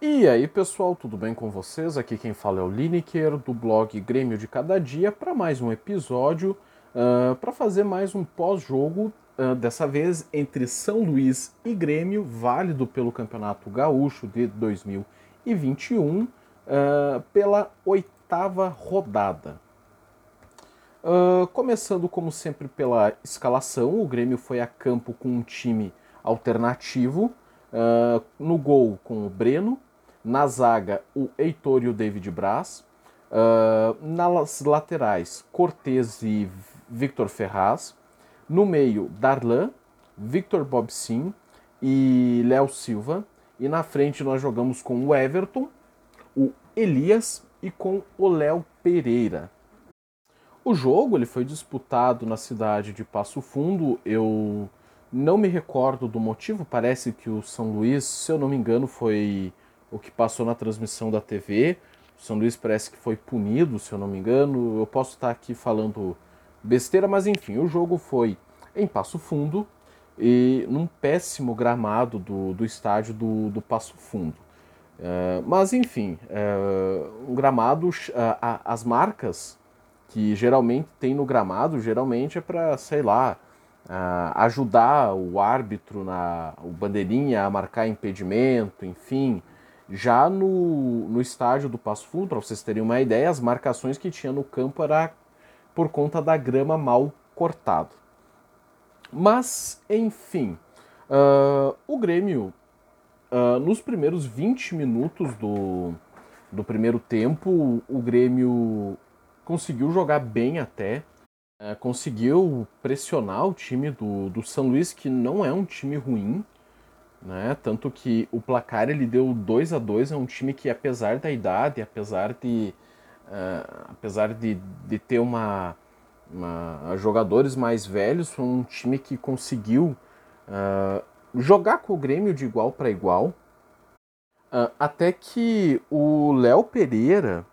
E aí, pessoal, tudo bem com vocês? Aqui quem fala é o Lineker, do blog Grêmio de Cada Dia, para mais um episódio, uh, para fazer mais um pós-jogo, uh, dessa vez entre São Luís e Grêmio, válido pelo Campeonato Gaúcho de 2021, uh, pela oitava rodada. começando, como sempre, pela escalação, o Grêmio foi a campo com um time alternativo, no gol com o Breno, na zaga, o Heitor e o David Braz. Uh, nas laterais, Cortez e Victor Ferraz. No meio, Darlan, Victor Bobsin e Léo Silva. E na frente nós jogamos com o Everton, o Elias e com o Léo Pereira. O jogo ele foi disputado na cidade de Passo Fundo. Eu não me recordo do motivo, parece que o São Luís, se eu não me engano, foi o que passou na transmissão da TV. O São Luís parece que foi punido, se eu não me engano. Eu posso estar aqui falando besteira, mas enfim, o jogo foi em Passo Fundo e num péssimo gramado do, do estádio do, do Passo Fundo. Uh, mas enfim, uh, um gramado, uh, as marcas que geralmente tem no gramado, geralmente é para, sei lá, ajudar o árbitro, na, o bandeirinha a marcar impedimento, enfim, já no, no estádio do Passo Fundo, para vocês terem uma ideia, as marcações que tinha no campo era por conta da grama mal cortada. Mas, enfim, uh, o Grêmio, uh, nos primeiros 20 minutos do, do primeiro tempo, o Grêmio conseguiu jogar bem até, uh, conseguiu pressionar o time do, do São Luís, que não é um time ruim, né? Tanto que o placar ele deu 2 a 2 é um time que apesar da idade, apesar de uh, apesar de, de ter uma, uma, jogadores mais velhos, foi um time que conseguiu uh, jogar com o Grêmio de igual para igual. Uh, até que o Léo Pereira,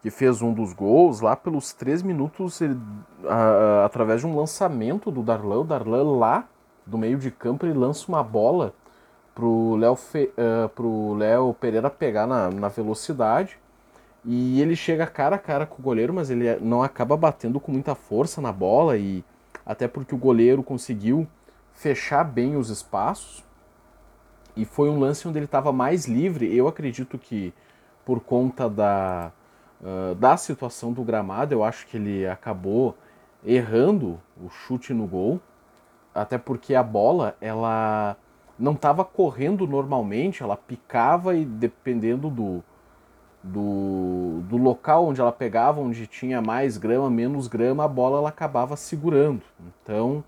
que fez um dos gols lá pelos três minutos, ele, através de um lançamento do Darlan, o Darlan lá do meio de campo, ele lança uma bola pro Léo uh, pro Léo Pereira pegar na, na velocidade. E ele chega cara a cara com o goleiro, mas ele não acaba batendo com muita força na bola e até porque o goleiro conseguiu fechar bem os espaços. E foi um lance onde ele estava mais livre. Eu acredito que por conta da, uh, da situação do gramado, eu acho que ele acabou errando o chute no gol, até porque a bola ela não estava correndo normalmente, ela picava e dependendo do, do, do local onde ela pegava, onde tinha mais grama, menos grama, a bola ela acabava segurando. Então,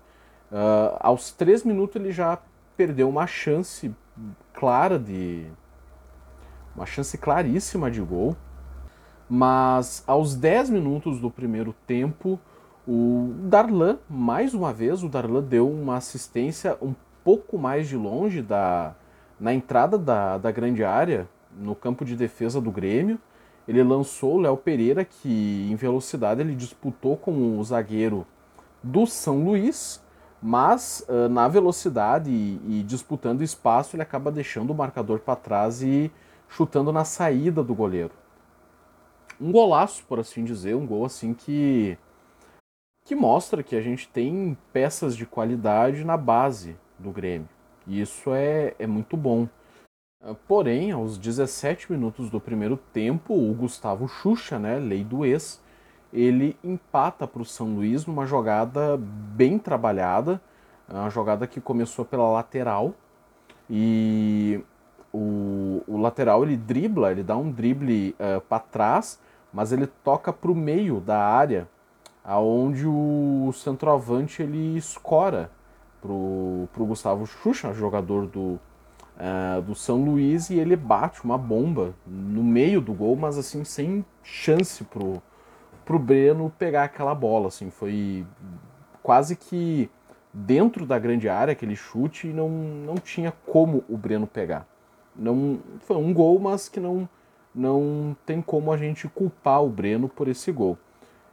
uh, aos três minutos ele já perdeu uma chance clara de. uma chance claríssima de gol. Mas aos 10 minutos do primeiro tempo, o Darlan, mais uma vez, o Darlan deu uma assistência um pouco mais de longe da, na entrada da, da grande área, no campo de defesa do Grêmio. Ele lançou o Léo Pereira, que em velocidade ele disputou com o zagueiro do São Luís, mas uh, na velocidade e, e, disputando espaço, ele acaba deixando o marcador para trás e chutando na saída do goleiro. Um golaço, por assim dizer, um gol assim que que mostra que a gente tem peças de qualidade na base do Grêmio. E isso é, é muito bom. Ah, porém, aos 17 minutos do primeiro tempo, o Gustavo Xuxa, né, lei do ex, ele empata para o São Luís numa jogada bem trabalhada, uma jogada que começou pela lateral e o, o lateral ele dribla, ele dá um drible uh, ah, para trás, mas ele toca para o meio da área, aonde o centroavante ele escora pro, pro Gustavo Xuxa, jogador do, uh, do São Luís, e ele bate uma bomba no meio do gol, mas assim, sem chance pro, pro Breno pegar aquela bola. Assim, foi quase que dentro da grande área aquele chute e não, não tinha como o Breno pegar. Não, foi um gol, mas que não, não tem como a gente culpar o Breno por esse gol.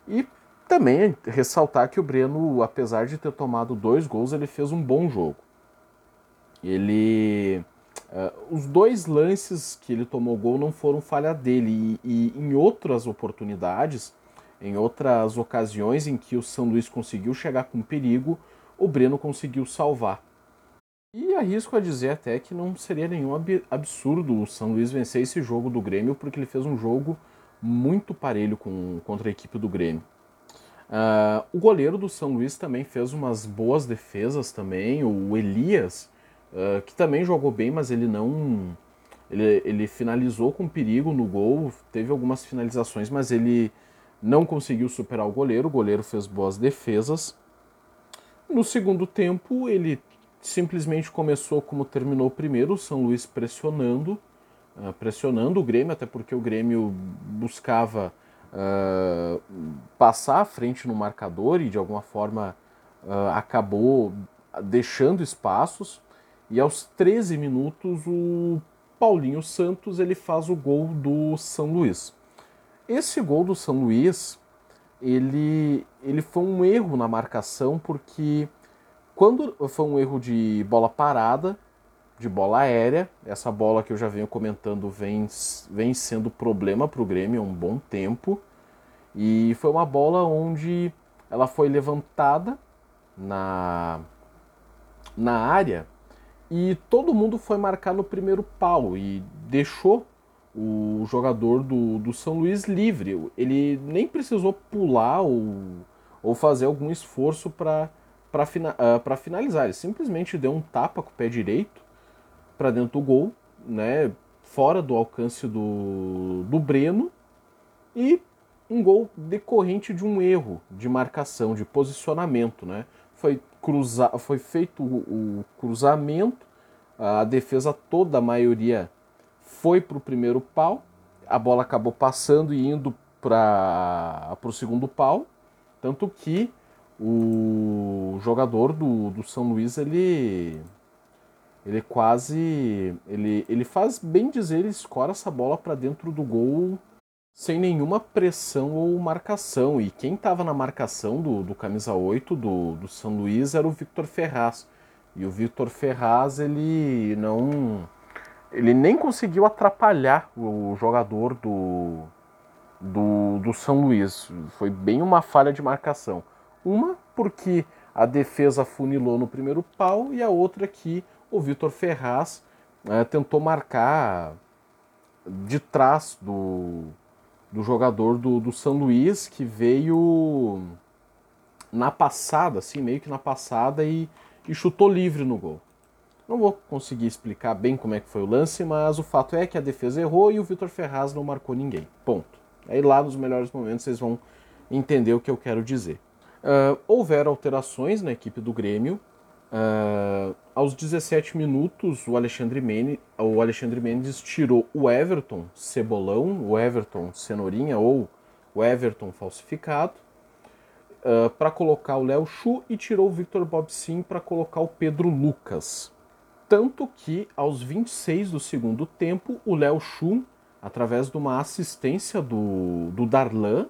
E também ressaltar que o Breno, apesar de ter tomado dois gols, ele fez um bom jogo. Ele Uh, os dois lances que ele tomou gol não foram falha dele, e, e, em outras oportunidades, em outras ocasiões em que o São Luís conseguiu chegar com perigo, o Breno conseguiu salvar. E arrisco a dizer até que não seria nenhum absurdo o São Luís vencer esse jogo do Grêmio, porque ele fez um jogo muito parelho com, contra a equipe do Grêmio. Uh, o goleiro do São Luís também fez umas boas defesas também, o Elias, uh, que também jogou bem, mas ele não. Ele, ele finalizou com perigo no gol, teve algumas finalizações, mas ele não conseguiu superar o goleiro. O goleiro fez boas defesas. No segundo tempo, ele simplesmente começou como terminou primeiro, o São Luís pressionando, uh, pressionando o Grêmio, até porque o Grêmio buscava uh, passar à frente no marcador e de alguma forma uh, acabou deixando espaços. E aos 13 minutos o Paulinho Santos ele faz o gol do São Luís. Esse gol do São Luís ele, ele foi um erro na marcação porque quando foi um erro de bola parada, de bola aérea. Essa bola que eu já venho comentando vem, vem sendo problema para o Grêmio há um bom tempo. E foi uma bola onde ela foi levantada na, na área e todo mundo foi marcar no primeiro pau e deixou o jogador do, do São Luís livre. Ele nem precisou pular ou, ou fazer algum esforço para uh, finalizar. Ele simplesmente deu um tapa com o pé direito para dentro do gol, né, fora do alcance do, do Breno, e um gol decorrente de um erro de marcação, de posicionamento. Né? Foi, cruza, foi feito o, o cruzamento, a defesa toda, a maioria, foi para o primeiro pau, a bola acabou passando e indo para o segundo pau, tanto que o jogador do, do São Luís ele ele quase. Ele, ele faz bem dizer, ele escora essa bola para dentro do gol sem nenhuma pressão ou marcação. E quem estava na marcação do, do camisa 8 do, do São Luís era o Victor Ferraz. E o Victor Ferraz, ele não. Ele nem conseguiu atrapalhar o jogador do, do, do São Luís. Foi bem uma falha de marcação. Uma porque a defesa funilou no primeiro pau e a outra que o Vitor Ferraz é, tentou marcar de trás do, do jogador do, do São Luís, que veio na passada, assim, meio que na passada, e, e chutou livre no gol. Não vou conseguir explicar bem como é que foi o lance, mas o fato é que a defesa errou e o Vitor Ferraz não marcou ninguém. Ponto. Aí lá nos melhores momentos vocês vão entender o que eu quero dizer. Uh, houveram alterações na equipe do Grêmio. Uh, aos 17 minutos, o Alexandre, Mendes, o Alexandre Mendes tirou o Everton Cebolão, o Everton Cenourinha ou o Everton falsificado, uh, para colocar o Léo Chu e tirou o Victor Bob Sim para colocar o Pedro Lucas. Tanto que, aos 26 do segundo tempo, o Léo Chu, através de uma assistência do, do Darlan,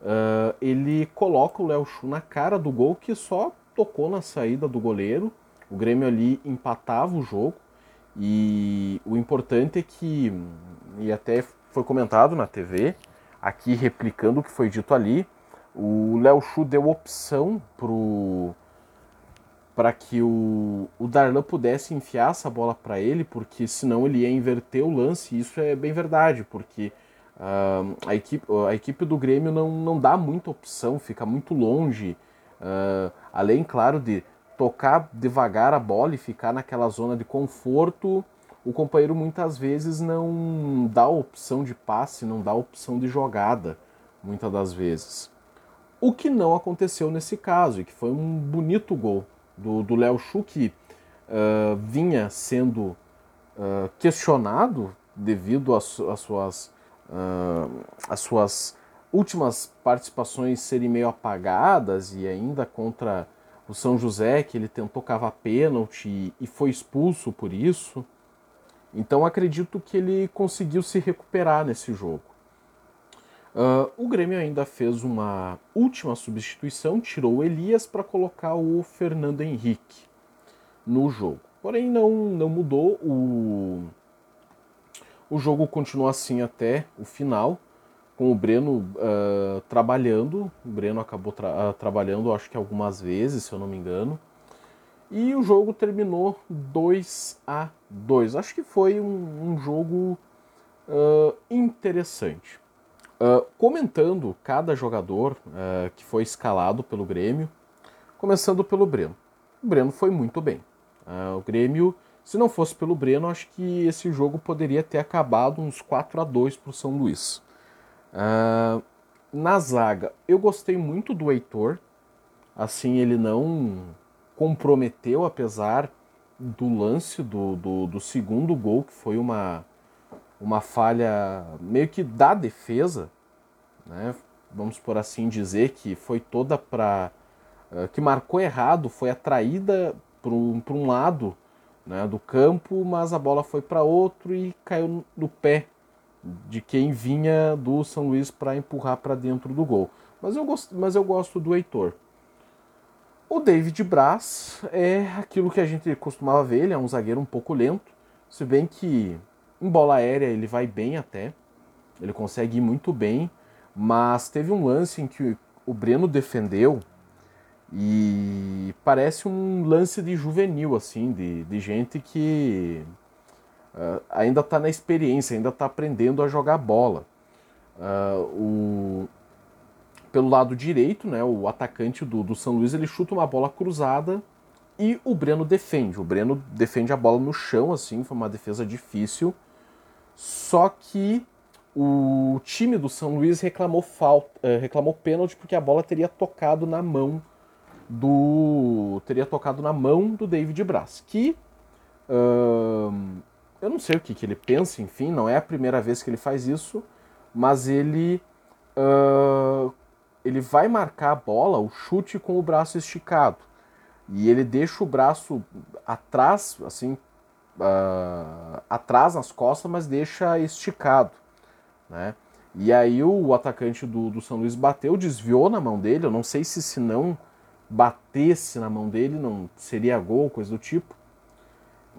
uh, ele coloca o Léo Chu na cara do gol que só tocou na saída do goleiro. O Grêmio ali empatava o jogo. E o importante é que, e até foi comentado na TV, aqui replicando o que foi dito ali, o Léo Chu deu opção para que o, o Darlan pudesse enfiar essa bola para ele, porque senão ele ia inverter o lance. E isso é bem verdade, porque uh, a, equipe, a equipe do Grêmio não, não dá muita opção, fica muito longe. Uh, além, claro, de tocar devagar a bola e ficar naquela zona de conforto, o companheiro muitas vezes não dá opção de passe, não dá opção de jogada, muitas das vezes. O que não aconteceu nesse caso, e que foi um bonito gol do Léo Chu, que uh, vinha sendo uh, questionado devido às suas, às suas últimas participações serem meio apagadas e ainda contra o São José, que ele tentou cavar pênalti e foi expulso por isso. Então acredito que ele conseguiu se recuperar nesse jogo. Uh, o Grêmio ainda fez uma última substituição, tirou o Elias para colocar o Fernando Henrique no jogo. Porém, não, não mudou. O, o jogo continua assim até o final, com o Breno uh, trabalhando. O Breno acabou tra uh, trabalhando, acho que algumas vezes, se eu não me engano. E o jogo terminou 2 a 2 Acho que foi um, um jogo uh, interessante. Uh, comentando cada jogador uh, que foi escalado pelo Grêmio, começando pelo Breno. O Breno foi muito bem. o Grêmio, se não fosse pelo Breno, acho que esse jogo poderia ter acabado uns 4 a 2 para o São Luís. Na zaga, eu gostei muito do Heitor. Assim, ele não comprometeu, apesar do lance do, do, do, segundo gol, que foi uma, uma falha meio que da defesa, né? vamos por assim dizer, que foi toda para. Uh, que marcou errado, foi atraída para um lado né, do campo, mas a bola foi para outro e caiu no pé de quem vinha do São Luís para empurrar para dentro do gol. Mas eu, gosto, mas eu gosto do Heitor. O David Braz é aquilo que a gente costumava ver, ele é um zagueiro um pouco lento, se bem que em bola aérea ele vai bem até, ele consegue ir muito bem, mas teve um lance em que o Breno defendeu e parece um lance de juvenil, assim, de, de gente que uh, ainda está na experiência, ainda está aprendendo a jogar bola. Uh, o, pelo lado direito, né, o atacante do, do São Luís, ele chuta uma bola cruzada e o Breno defende. O Breno defende a bola no chão, assim, foi uma defesa difícil. Só que o time do São Luís reclamou falta, eh, reclamou pênalti porque a bola teria tocado na mão do teria tocado na mão do David Braz, que hum, eu não sei o que, que ele pensa, enfim, não é a primeira vez que ele faz isso, mas ele uh, ele vai marcar a bola, o chute com o braço esticado. E ele deixa o braço atrás, assim, uh, atrás nas costas, mas deixa esticado. Né? E aí o atacante do, do São Luís bateu, desviou na mão dele. Eu não sei se se não batesse na mão dele, não seria gol, coisa do tipo.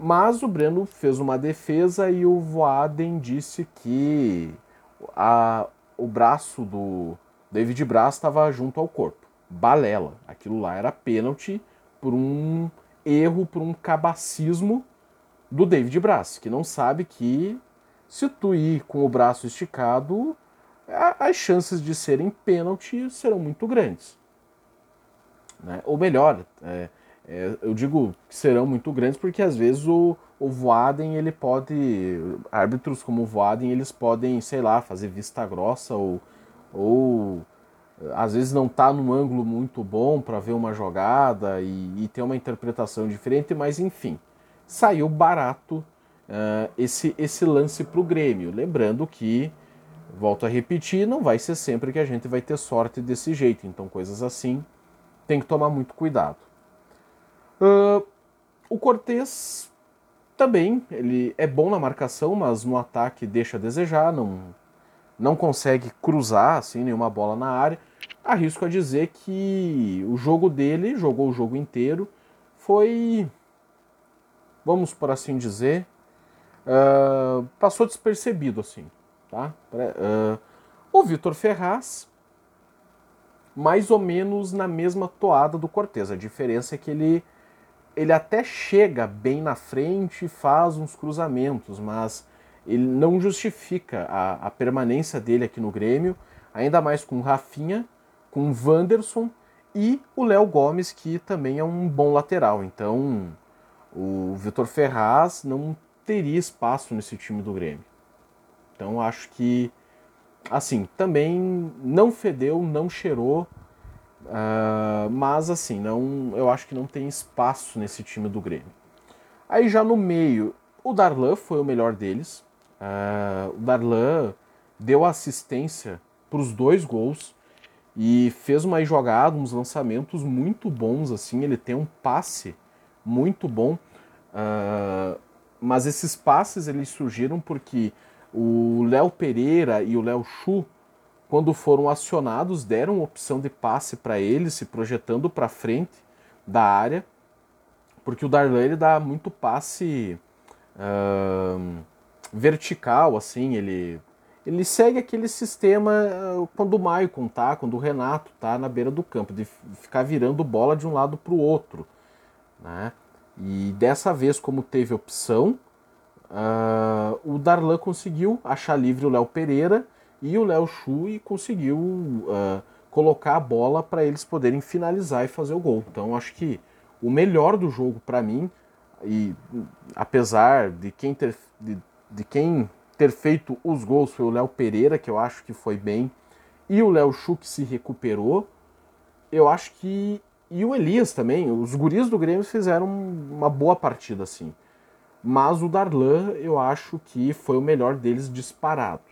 Mas o Breno fez uma defesa e o Voaden disse que a, o braço do, David Braz estava junto ao corpo. Balela. Aquilo lá era pênalti por um erro, por um cabacismo do David Braz, que não sabe que se tu ir com o braço esticado, as chances de serem pênalti serão muito grandes. Né? Ou melhor, é, é, eu digo que serão muito grandes porque às vezes o, o Voaden ele pode. Árbitros como o Voaden eles podem, sei lá, fazer vista grossa ou ou às vezes não está num ângulo muito bom para ver uma jogada e, e, ter uma interpretação diferente, mas enfim, saiu barato uh, esse, esse lance para o Grêmio. Lembrando que, volto a repetir, não vai ser sempre que a gente vai ter sorte desse jeito, então coisas assim tem que tomar muito cuidado. Uh, o Cortez também, ele é bom na marcação, mas no ataque deixa a desejar, não não consegue cruzar assim nenhuma bola na área. Arrisco a dizer que o jogo dele, jogou o jogo inteiro, foi, vamos por assim dizer, uh, passou despercebido assim, tá? Uh, o Vitor Ferraz, mais ou menos na mesma toada do Cortez. A diferença é que ele ele até chega bem na frente e faz uns cruzamentos, mas ele não justifica a, a permanência dele aqui no Grêmio, ainda mais com o Rafinha, com o Wanderson e o Léo Gomes, que também é um bom lateral. Então, o Vitor Ferraz não teria espaço nesse time do Grêmio. Então, acho que, assim, também não fedeu, não cheirou, uh, mas, assim, não, eu acho que não tem espaço nesse time do Grêmio. Aí, já no meio, o Darlan foi o melhor deles. Uh, o Darlan deu assistência para os dois gols e fez uma jogada, uns lançamentos muito bons. assim. Ele tem um passe muito bom, uh, mas esses passes eles surgiram porque o Léo Pereira e o Léo Chu, quando foram acionados, deram opção de passe para ele, se projetando para frente da área. porque o Darlan ele dá muito passe uh, vertical, assim, ele, ele segue aquele sistema uh, quando o Maicon tá, quando o Renato tá na beira do campo, de ficar virando bola de um lado para o outro. Né? E dessa vez, como teve opção, uh, o Darlan conseguiu achar livre o Léo Pereira e o Léo Chu e conseguiu uh, colocar a bola para eles poderem finalizar e fazer o gol. Então acho que o melhor do jogo para mim, e apesar de quem ter, de, de quem ter feito os gols foi o Léo Pereira, que eu acho que foi bem, e o Léo Chu que se recuperou, eu acho que. E o Elias também, os guris do Grêmio fizeram uma boa partida, assim. Mas o Darlan, eu acho que foi o melhor deles disparado.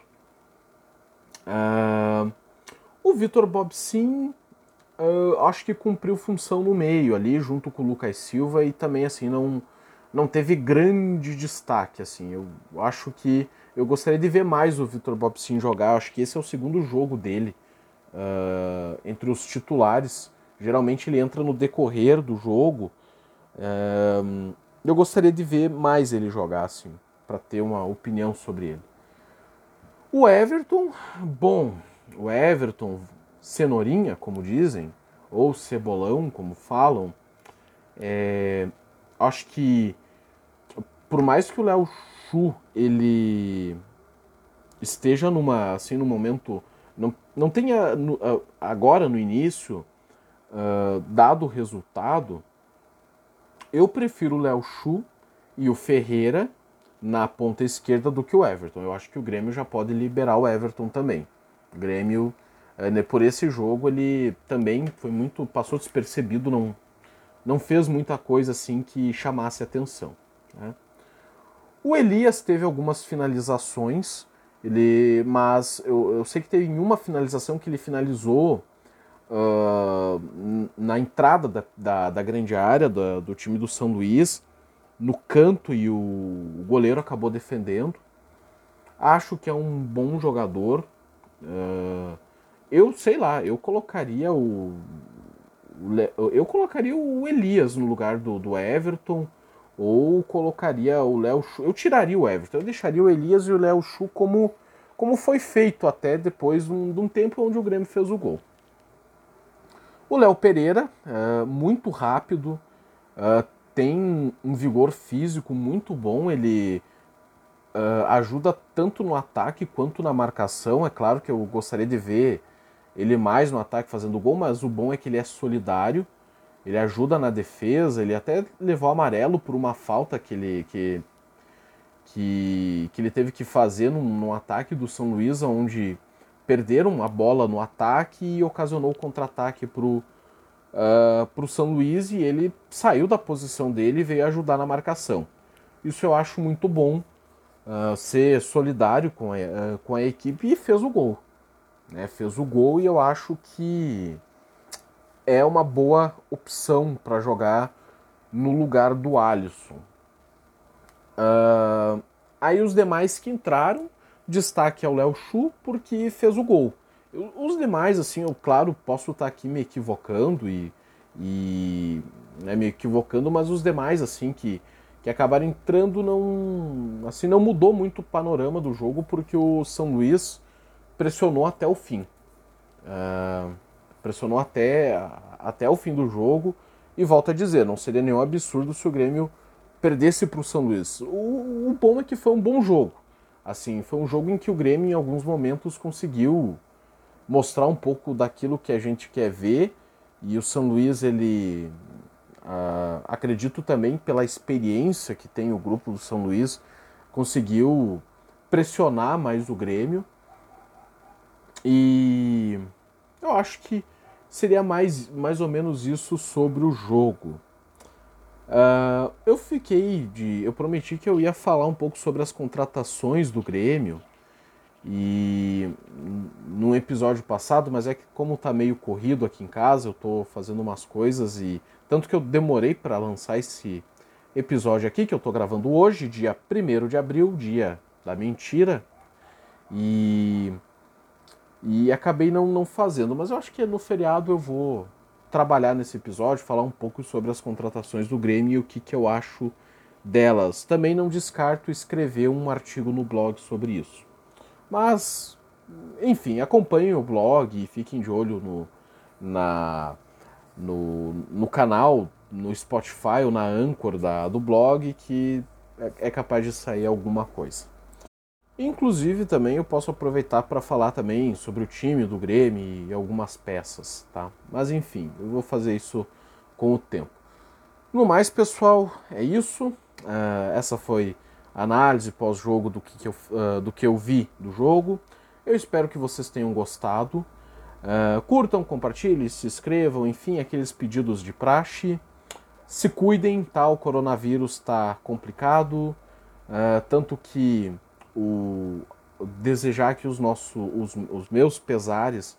Uh, o Vitor Bob Sim, uh, acho que cumpriu função no meio ali, junto com o Lucas Silva, e também assim não, não teve grande destaque. assim. Eu acho que eu gostaria de ver mais o Vitor Bob Sim jogar. Acho que esse é o segundo jogo dele uh, entre os titulares. Geralmente ele entra no decorrer do jogo. Eu gostaria de ver mais ele jogar, assim, para ter uma opinião sobre ele. O Everton, bom, o Everton, cenourinha, como dizem, ou cebolão, como falam, é, acho que por mais que o Léo Chu ele esteja numa assim no momento não, não tenha no, agora no início uh, dado resultado eu prefiro o Léo Chu e o Ferreira na ponta esquerda do que o Everton. Eu acho que o Grêmio já pode liberar o Everton também. O Grêmio, é, né, por esse jogo, ele também foi muito. passou despercebido, não, não fez muita coisa assim que chamasse atenção. Né? O Elias teve algumas finalizações, ele, mas eu, eu sei que teve uma finalização que ele finalizou uh, na entrada da, da, da grande área do, do time do São Luís no canto e o, goleiro acabou defendendo. Acho que é um bom jogador. Uh, eu sei lá, eu colocaria o, eu colocaria o Elias no lugar do, do Everton ou colocaria o Léo Chu. Eu tiraria o Everton, eu deixaria o Elias e o Léo Chu como, como foi feito até depois de um, de um tempo onde o Grêmio fez o gol. O Léo Pereira, uh, muito rápido, uh, tem um vigor físico muito bom, ele uh, ajuda tanto no ataque quanto na marcação. É claro que eu gostaria de ver ele mais no ataque fazendo gol, mas o bom é que ele é solidário, ele ajuda na defesa, ele até levou amarelo por uma falta que ele, que, que, que ele teve que fazer no, no ataque do São Luís, onde perderam a bola no ataque e ocasionou o contra-ataque para o uh, ah, para o São Luís e ele saiu da posição dele e veio ajudar na marcação. Isso eu acho muito bom, uh, ser solidário com a, uh, com a equipe e fez o gol. Né? Fez o gol e eu acho que é uma boa opção para jogar no lugar do Alisson. Uh, aí os demais que entraram, destaque ao Léo Chu porque fez o gol. Os demais, assim, eu, claro, posso estar aqui me equivocando e, e né, me equivocando, mas os demais, assim, que, que acabaram entrando, não, assim, não mudou muito o panorama do jogo, porque o São Luís pressionou até o fim. Uh, pressionou até, até o fim do jogo, e volto a dizer, não seria nenhum absurdo se o Grêmio perdesse para o São Luís. O, o bom é que foi um bom jogo. Assim, foi um jogo em que o Grêmio, em alguns momentos, conseguiu mostrar um pouco daquilo que a gente quer ver. E o São Luís, ele uh, acredito também pela experiência que tem o grupo do São Luís, conseguiu pressionar mais o Grêmio. E eu acho que seria mais, mais ou menos isso sobre o jogo. Uh, eu fiquei de. Eu prometi que eu ia falar um pouco sobre as contratações do Grêmio. E num episódio passado, mas é que como tá meio corrido aqui em casa, eu tô fazendo umas coisas e tanto que eu demorei para lançar esse episódio aqui que eu tô gravando hoje, dia 1 de abril, dia da mentira. E e acabei não, não fazendo, mas eu acho que no feriado eu vou trabalhar nesse episódio, falar um pouco sobre as contratações do Grêmio e o que, que eu acho delas. Também não descarto escrever um artigo no blog sobre isso. Mas, enfim, acompanhem o blog e fiquem de olho no, na, no, no canal, no Spotify ou na Anchor da, do blog, que é, é capaz de sair alguma coisa. Inclusive também eu posso aproveitar para falar também sobre o time do Grêmio e algumas peças, tá? Mas enfim, eu vou fazer isso com o tempo. No mais, pessoal, é isso. Uh, essa foi análise pós-jogo do, que, que eu, uh, do que eu vi do jogo. Eu espero que vocês tenham gostado. Uh, curtam, compartilhem, se inscrevam, enfim, aqueles pedidos de praxe. Se cuidem, tá? O coronavírus está complicado, tanto que o desejar que os nossos os, os meus pesares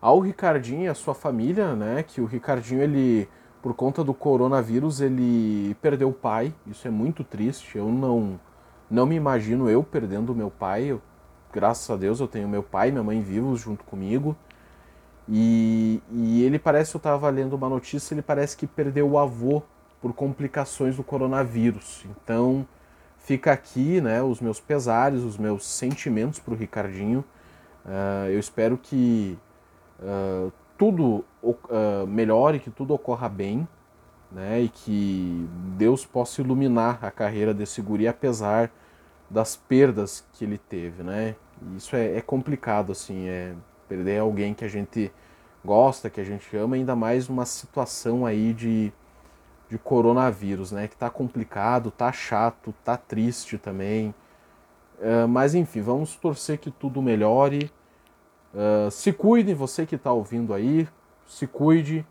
ao Ricardinho e à sua família, né, que o Ricardinho ele por conta do coronavírus ele perdeu o pai, isso é muito triste. Eu não não me imagino eu perdendo o meu pai. Eu, graças a Deus eu tenho meu pai e minha mãe vivos junto comigo. E, e ele parece, eu estava lendo uma notícia, ele parece que perdeu o avô por complicações do coronavírus. Então, fica aqui né, os meus pesares, os meus sentimentos para o Ricardinho. Uh, eu espero que uh, tudo uh, melhore, que tudo ocorra bem, né, e que Deus possa iluminar a carreira desse guri, apesar das perdas que ele teve. Né? Isso é, é complicado, assim, é perder alguém que a gente gosta, que a gente ama, ainda mais uma situação aí de de coronavírus, né? Que tá complicado, tá chato, tá triste também. Uh, mas enfim, vamos torcer que tudo melhore. Uh, se cuide, você que está ouvindo aí, se cuide.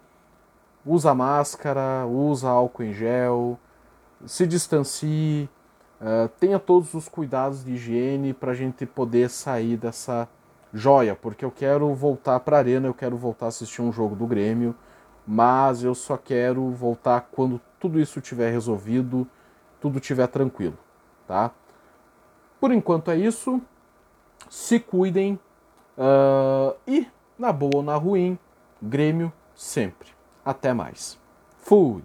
Usa máscara, usa álcool em gel, se distancie, uh, tenha todos os cuidados de higiene para a gente poder sair dessa joia, porque eu quero voltar para a arena, eu quero voltar a assistir um jogo do Grêmio mas eu só quero voltar quando tudo isso tiver resolvido, tudo tiver tranquilo, tá? Por enquanto é isso. Se cuidem uh, e na boa ou na ruim, Grêmio sempre. Até mais. Fui.